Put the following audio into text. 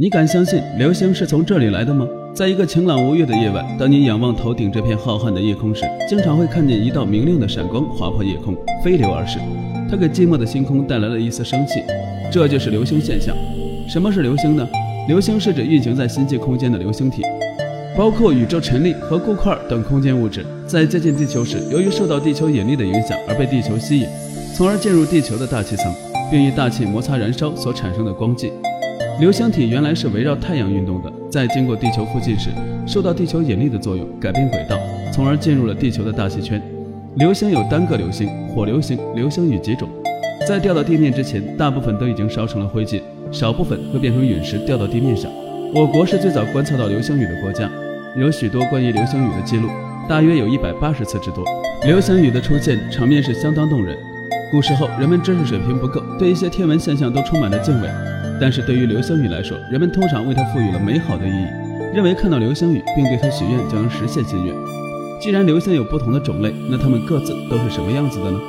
你敢相信流星是从这里来的吗？在一个晴朗无月的夜晚，当你仰望头顶这片浩瀚的夜空时，经常会看见一道明亮的闪光划破夜空，飞流而逝。它给寂寞的星空带来了一丝生气，这就是流星现象。什么是流星呢？流星是指运行在星际空间的流星体，包括宇宙尘粒和固块等空间物质，在接近地球时，由于受到地球引力的影响而被地球吸引，从而进入地球的大气层，并与大气摩擦燃烧所产生的光迹。流星体原来是围绕太阳运动的，在经过地球附近时，受到地球引力的作用，改变轨道，从而进入了地球的大气圈。流星有单个流星、火流星、流星雨几种，在掉到地面之前，大部分都已经烧成了灰烬，少部分会变成陨石掉到地面上。我国是最早观测到流星雨的国家，有许多关于流星雨的记录，大约有一百八十次之多。流星雨的出现场面是相当动人。古时候人们知识水平不够，对一些天文现象都充满了敬畏。但是对于流星雨来说，人们通常为它赋予了美好的意义，认为看到流星雨并对它许愿就能实现心愿。既然流星有不同的种类，那它们各自都是什么样子的呢？